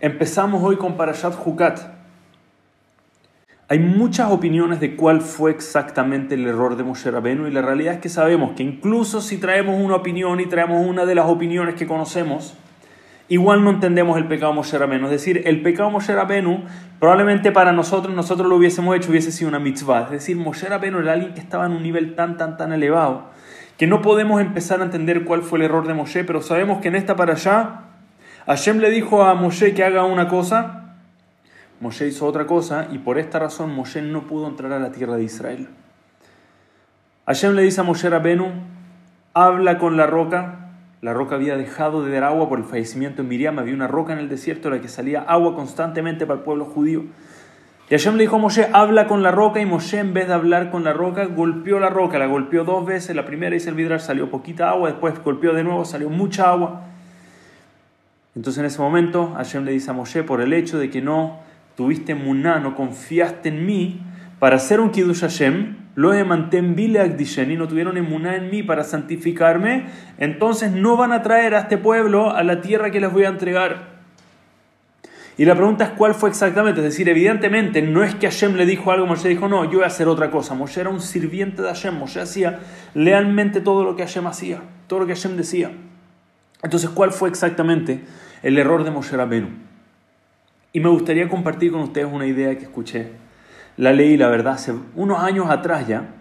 Empezamos hoy con Parashat Hukat. Hay muchas opiniones de cuál fue exactamente el error de Moshe Rabenu y la realidad es que sabemos que incluso si traemos una opinión y traemos una de las opiniones que conocemos, igual no entendemos el pecado Moshe Rabenu. Es decir, el pecado Moshe Rabenu probablemente para nosotros, nosotros lo hubiésemos hecho, hubiese sido una mitzvah. Es decir, Moshe Rabenu era alguien que estaba en un nivel tan, tan, tan elevado que no podemos empezar a entender cuál fue el error de Moshe, pero sabemos que en esta para allá, Hashem le dijo a Moshe que haga una cosa, Moshe hizo otra cosa y por esta razón Moshe no pudo entrar a la tierra de Israel. Hashem le dice a Moshe Rabenu, habla con la roca. La roca había dejado de dar agua por el fallecimiento de Miriam. Había una roca en el desierto de la que salía agua constantemente para el pueblo judío. Y Hashem le dijo a Moshe, habla con la roca. Y Moshe, en vez de hablar con la roca, golpeó la roca. La golpeó dos veces. La primera, dice el vidrar, salió poquita agua. Después golpeó de nuevo, salió mucha agua. Entonces en ese momento, Hashem le dice a Moshe, por el hecho de que no tuviste muná, no confiaste en mí para hacer un kiddush Hashem, lo mantén y no tuvieron emuná en mí para santificarme, entonces no van a traer a este pueblo a la tierra que les voy a entregar. Y la pregunta es cuál fue exactamente, es decir, evidentemente no es que Hashem le dijo algo, Moshe dijo, no, yo voy a hacer otra cosa. Moshe era un sirviente de Hashem, Moshe hacía lealmente todo lo que Hashem hacía, todo lo que Hashem decía. Entonces, ¿cuál fue exactamente el error de Moshe Rabenu? Y me gustaría compartir con ustedes una idea que escuché. La leí, la verdad, hace unos años atrás ya,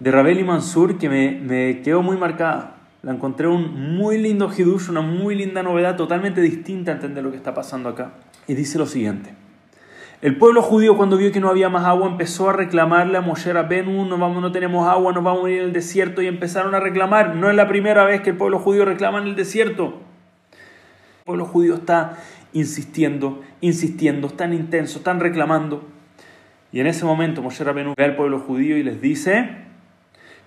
de Rabel y Mansur, que me, me quedó muy marcada. La encontré un muy lindo hidush, una muy linda novedad, totalmente distinta a entender lo que está pasando acá. Y dice lo siguiente. El pueblo judío cuando vio que no había más agua empezó a reclamarle a Moshe Rabenu, no, vamos, no tenemos agua, nos vamos a ir en el desierto y empezaron a reclamar. No es la primera vez que el pueblo judío reclama en el desierto. El pueblo judío está insistiendo, insistiendo, tan intenso, tan reclamando. Y en ese momento Moshe Rabenu ve al pueblo judío y les dice,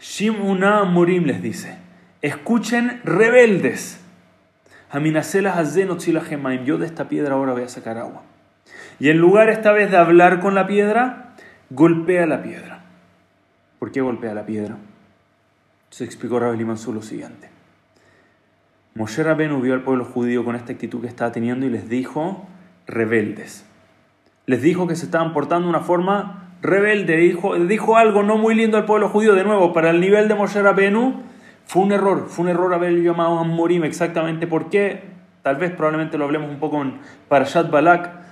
Shimuna Morim les dice, escuchen rebeldes, yo de esta piedra ahora voy a sacar agua. Y en lugar esta vez de hablar con la piedra, golpea la piedra. ¿Por qué golpea la piedra? Se explicó Rabbi Mansur lo siguiente. Moshe Rabenu vio al pueblo judío con esta actitud que estaba teniendo y les dijo, rebeldes. Les dijo que se estaban portando de una forma rebelde. Dijo, dijo algo no muy lindo al pueblo judío. De nuevo, para el nivel de Moshe Rabenu, fue un error. Fue un error haber llamado a Morim exactamente por qué. Tal vez probablemente lo hablemos un poco en Parashat Balak.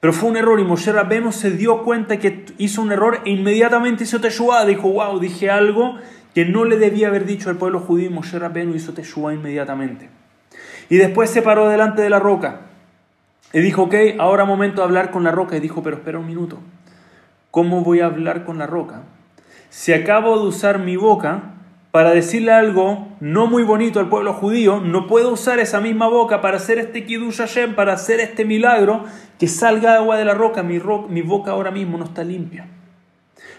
Pero fue un error y Moshe Rabenu se dio cuenta que hizo un error e inmediatamente hizo Teshuvah. Dijo, wow, dije algo que no le debía haber dicho al pueblo judío, y Moshe Rabbeinu hizo Teshua inmediatamente. Y después se paró delante de la roca y dijo, ok, ahora momento de hablar con la roca. Y dijo, pero espera un minuto, ¿cómo voy a hablar con la roca? Si acabo de usar mi boca para decirle algo no muy bonito al pueblo judío, no puedo usar esa misma boca para hacer este Kiddush Hashem, para hacer este milagro, que salga agua de la roca, mi, mi boca ahora mismo no está limpia.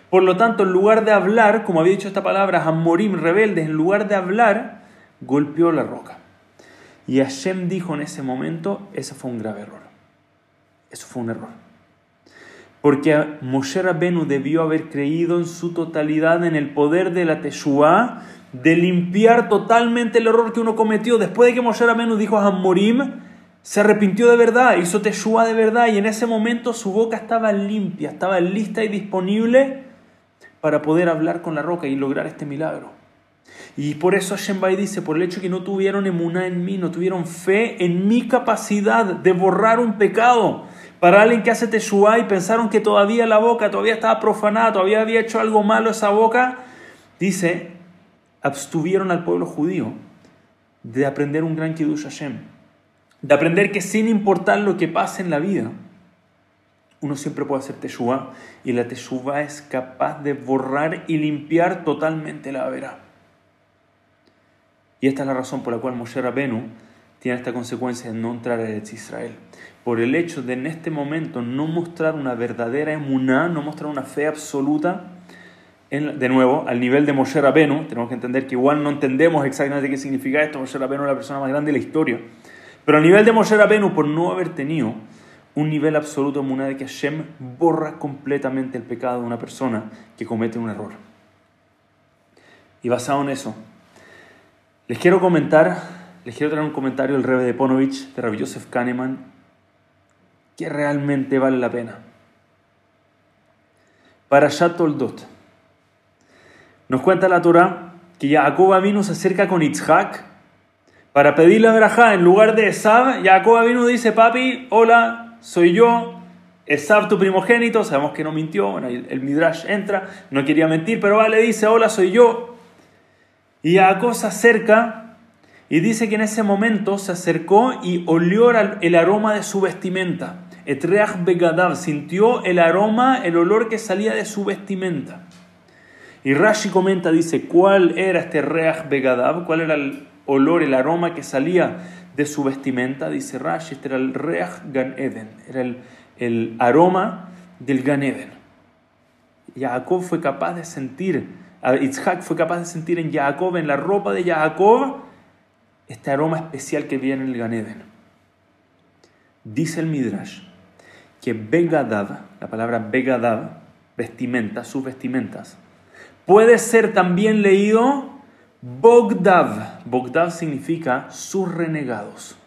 Por lo tanto, en lugar de hablar, como había dicho esta palabra, Hamorim, rebeldes, en lugar de hablar, golpeó la roca. Y Hashem dijo en ese momento, eso fue un grave error. Eso fue un error. Porque Moshe Rabenu debió haber creído en su totalidad en el poder de la Teshua, de limpiar totalmente el error que uno cometió. Después de que Moshe Rabenu dijo a Hamorim, se arrepintió de verdad, hizo Teshua de verdad, y en ese momento su boca estaba limpia, estaba lista y disponible para poder hablar con la roca y lograr este milagro. Y por eso Hashem dice, por el hecho que no tuvieron emuná en mí, no tuvieron fe en mi capacidad de borrar un pecado. Para alguien que hace Teshua y pensaron que todavía la boca todavía estaba profanada, todavía había hecho algo malo esa boca, dice, abstuvieron al pueblo judío de aprender un gran Kiddush Hashem, de aprender que sin importar lo que pase en la vida, uno siempre puede hacer teshuva y la teshuva es capaz de borrar y limpiar totalmente la vera. Y esta es la razón por la cual Moshe Rabenu tiene esta consecuencia de no entrar a Israel. Por el hecho de en este momento no mostrar una verdadera emuná, no mostrar una fe absoluta, de nuevo, al nivel de Moshe Rabenu, tenemos que entender que igual no entendemos exactamente qué significa esto, Moshe Rabenu es la persona más grande de la historia, pero al nivel de Moshe Rabenu, por no haber tenido un nivel absoluto de de que Hashem borra completamente el pecado de una persona que comete un error. Y basado en eso, les quiero comentar, les quiero traer un comentario del Rebbe de Ponovich, de Rabbi Yosef Kahneman, que realmente vale la pena. Para Toldot. Nos cuenta la Torah que Jacob vino se acerca con Itzhak para pedirle a Berajá en lugar de Esab. Jacob vino dice, papi, hola, soy yo, Esab tu primogénito, sabemos que no mintió, el, Midrash entra, no quería mentir, pero va, le dice, hola, soy yo. Y Jacob se acerca y dice que en ese momento se acercó y olió el aroma de su vestimenta. Etreach Begadav sintió el aroma, el olor que salía de su vestimenta. Y Rashi comenta, dice, ¿cuál era este Reach Begadav? ¿Cuál era el olor, el aroma que salía de su vestimenta? Dice Rashi, este era el Reach Gan Eden, era el aroma del Gan Eden. Jacob fue capaz de sentir, Isaac fue capaz de sentir en Jacob, en la ropa de Jacob, este aroma especial que viene en el Gan Eden. Dice el Midrash que Begadav, la palabra Begadav, vestimenta, sus vestimentas, puede ser también leído Bogdav. Bogdav significa sus renegados.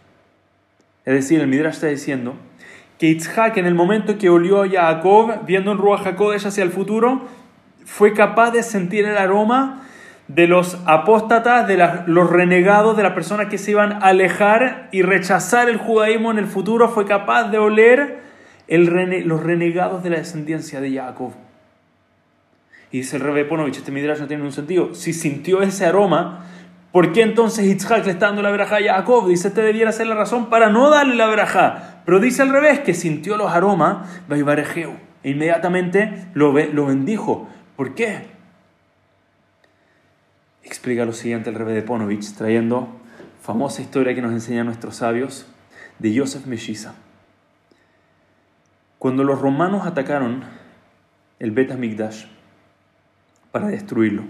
Es decir, el Midrash está diciendo que Itzhak en el momento que olió a Jacob, viendo en Ruach HaKodesh hacia el futuro, fue capaz de sentir el aroma de los apóstatas, de los renegados, de las personas que se iban a alejar y rechazar el judaísmo en el futuro, fue capaz de oler los renegados de la descendencia de Jacob. Y dice el Rebbe Ponovich, este midrash no tiene ningún sentido. Si sintió ese aroma, ¿por qué entonces Itzhak le está dando la verajá a Jacob? Dice, este debiera ser la razón para no darle la verajá. Pero dice al revés, que sintió los aromas, e inmediatamente lo, lo bendijo. ¿Por qué? Explica lo siguiente el rebe de Ponovich, trayendo famosa historia que nos enseñan nuestros sabios de Joseph Meshiza. Cuando los romanos atacaron el Bet Migdash para destruirlo,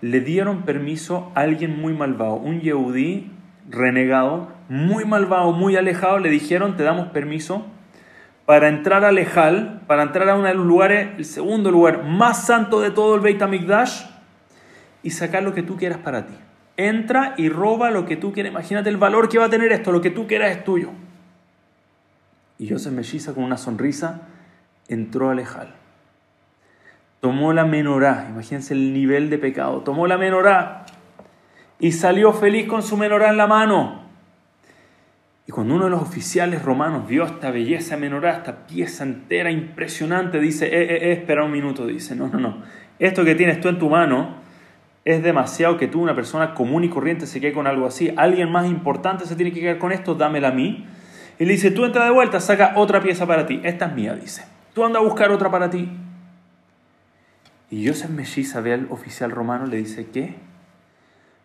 le dieron permiso a alguien muy malvado, un Yehudí renegado, muy malvado, muy alejado, le dijeron, te damos permiso para entrar a Lejal, para entrar a uno de los lugares, el segundo lugar más santo de todo el Beit HaMikdash, y sacar lo que tú quieras para ti. Entra y roba lo que tú quieras. Imagínate el valor que va a tener esto, lo que tú quieras es tuyo. Y Joseph Meshiza con una sonrisa entró a Lejal. Tomó la menorá, imagínense el nivel de pecado, tomó la menorá y salió feliz con su menorá en la mano. Y cuando uno de los oficiales romanos vio esta belleza menorá, esta pieza entera impresionante, dice, eh, eh, eh, espera un minuto, dice, no, no, no, esto que tienes tú en tu mano es demasiado que tú, una persona común y corriente, se quede con algo así. Alguien más importante se tiene que quedar con esto, dámela a mí. Y le dice, tú entra de vuelta, saca otra pieza para ti. Esta es mía, dice. Tú anda a buscar otra para ti. Y Joseph Meshiza ve al oficial romano, le dice, ¿qué?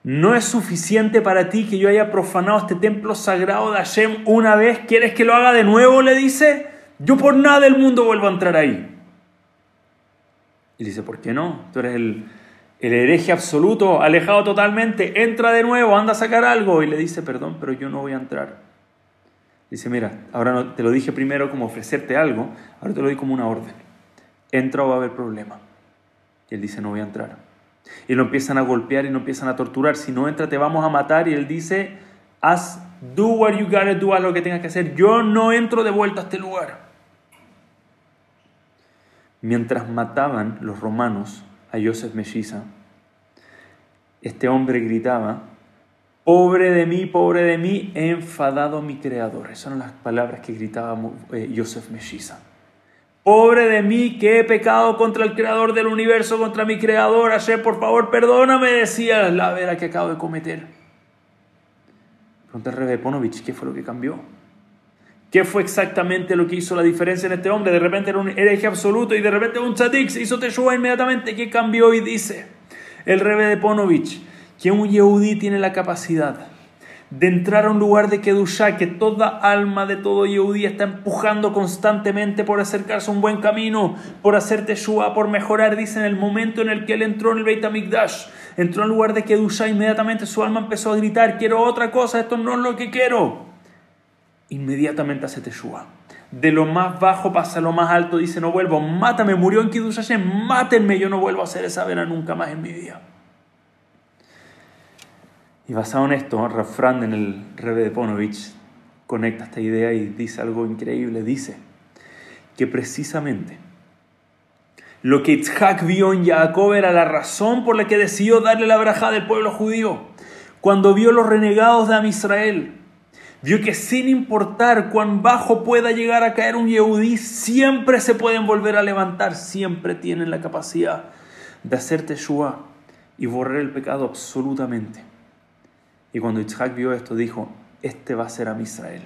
¿No es suficiente para ti que yo haya profanado este templo sagrado de Hashem una vez? ¿Quieres que lo haga de nuevo? Le dice. Yo por nada del mundo vuelvo a entrar ahí. Y dice, ¿por qué no? Tú eres el, el hereje absoluto, alejado totalmente. Entra de nuevo, anda a sacar algo. Y le dice, perdón, pero yo no voy a entrar. Dice, mira, ahora no, te lo dije primero como ofrecerte algo, ahora te lo doy como una orden. Entra o va a haber problema. Y él dice, no voy a entrar. Y lo empiezan a golpear y lo empiezan a torturar. Si no entra, te vamos a matar. Y él dice, haz, do what you gotta do, haz lo que tengas que hacer. Yo no entro de vuelta a este lugar. Mientras mataban los romanos a Joseph Meshiza, este hombre gritaba, pobre de mí, pobre de mí, he enfadado a mi creador. Esas son las palabras que gritaba eh, Joseph Meshiza. Pobre de mí que he pecado contra el creador del universo, contra mi creador. Hashem, por favor, perdóname, decía la vera que acabo de cometer. Pregunta Rebe Ponovich, ¿qué fue lo que cambió? ¿Qué fue exactamente lo que hizo la diferencia en este hombre? De repente era un hereje absoluto y de repente un tzadik se hizo teshuva inmediatamente. ¿Qué cambió? Y dice el Rebe de Ponovich que un yehudí tiene la capacidad de entrar a un lugar de Kedushá que toda alma de todo Yehudí está empujando constantemente por acercarse a un buen camino, por hacer Teshua, por mejorar. Dice en el momento en el que él entró en el Beit HaMikdash, entró al lugar de Kedushá, inmediatamente su alma empezó a gritar: Quiero otra cosa, esto no es lo que quiero. Inmediatamente hace Teshua. De lo más bajo pasa a lo más alto, dice: No vuelvo, mátame, murió en Kedushá, mátenme, yo no vuelvo a hacer esa vena nunca más en mi vida. Y basado en esto, Rafran en el Rebe de Ponovich conecta esta idea y dice algo increíble. Dice que precisamente lo que Itzhak vio en Jacob era la razón por la que decidió darle la braja del pueblo judío. Cuando vio los renegados de Amisrael, vio que sin importar cuán bajo pueda llegar a caer un Yehudí, siempre se pueden volver a levantar, siempre tienen la capacidad de hacer Teshua y borrar el pecado absolutamente. Y cuando Itzhak vio esto, dijo, este va a ser a Israel.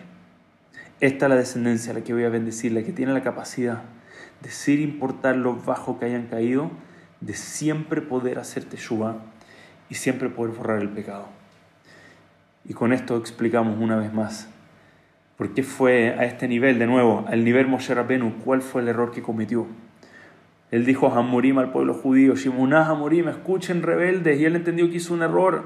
Esta es la descendencia a la que voy a bendecir, la que tiene la capacidad de, sin importar lo bajo que hayan caído, de siempre poder hacer Teshuvah y siempre poder borrar el pecado. Y con esto explicamos una vez más por qué fue a este nivel, de nuevo, al nivel Moshe Rabenu, cuál fue el error que cometió. Él dijo a Hamorim al pueblo judío, Shimunah Hamorim, escuchen rebeldes, y él entendió que hizo un error.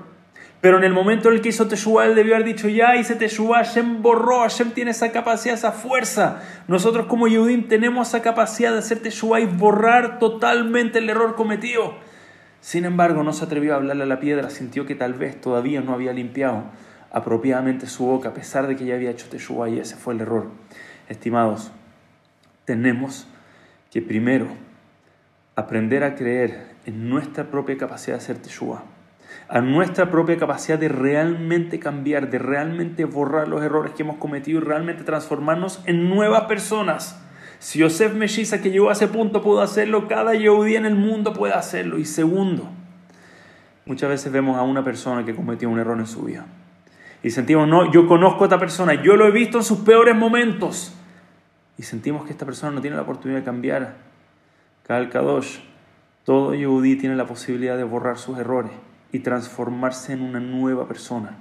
Pero en el momento en el que hizo Teshuvah, él debió haber dicho, ya hice Teshuvah, Hashem borró, Hashem tiene esa capacidad, esa fuerza. Nosotros como Yehudim tenemos esa capacidad de hacer Teshuvah y borrar totalmente el error cometido. Sin embargo, no se atrevió a hablarle a la piedra, sintió que tal vez todavía no había limpiado apropiadamente su boca, a pesar de que ya había hecho Teshuvah y ese fue el error. Estimados, tenemos que primero aprender a creer en nuestra propia capacidad de hacer Teshuvah a nuestra propia capacidad de realmente cambiar, de realmente borrar los errores que hemos cometido y realmente transformarnos en nuevas personas. Si Yosef Meshiza, que llegó a ese punto, pudo hacerlo, cada Yehudi en el mundo puede hacerlo. Y segundo, muchas veces vemos a una persona que cometió un error en su vida. Y sentimos, no, yo conozco a esta persona, yo lo he visto en sus peores momentos. Y sentimos que esta persona no tiene la oportunidad de cambiar. Kal Kadosh, todo Yehudi tiene la posibilidad de borrar sus errores y transformarse en una nueva persona.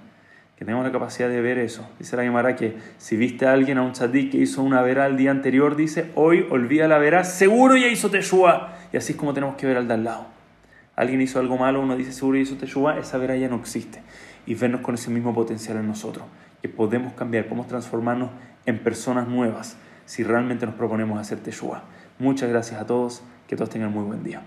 Que tenemos la capacidad de ver eso. Dice la Gemara que si viste a alguien, a un tzadik que hizo una vera el día anterior, dice, hoy olvida la vera, seguro ya hizo Teshua. Y así es como tenemos que ver al de al lado. Alguien hizo algo malo, uno dice, seguro ya hizo Teshua, esa vera ya no existe. Y vernos con ese mismo potencial en nosotros. Que podemos cambiar, podemos transformarnos en personas nuevas si realmente nos proponemos hacer Teshua. Muchas gracias a todos, que todos tengan muy buen día.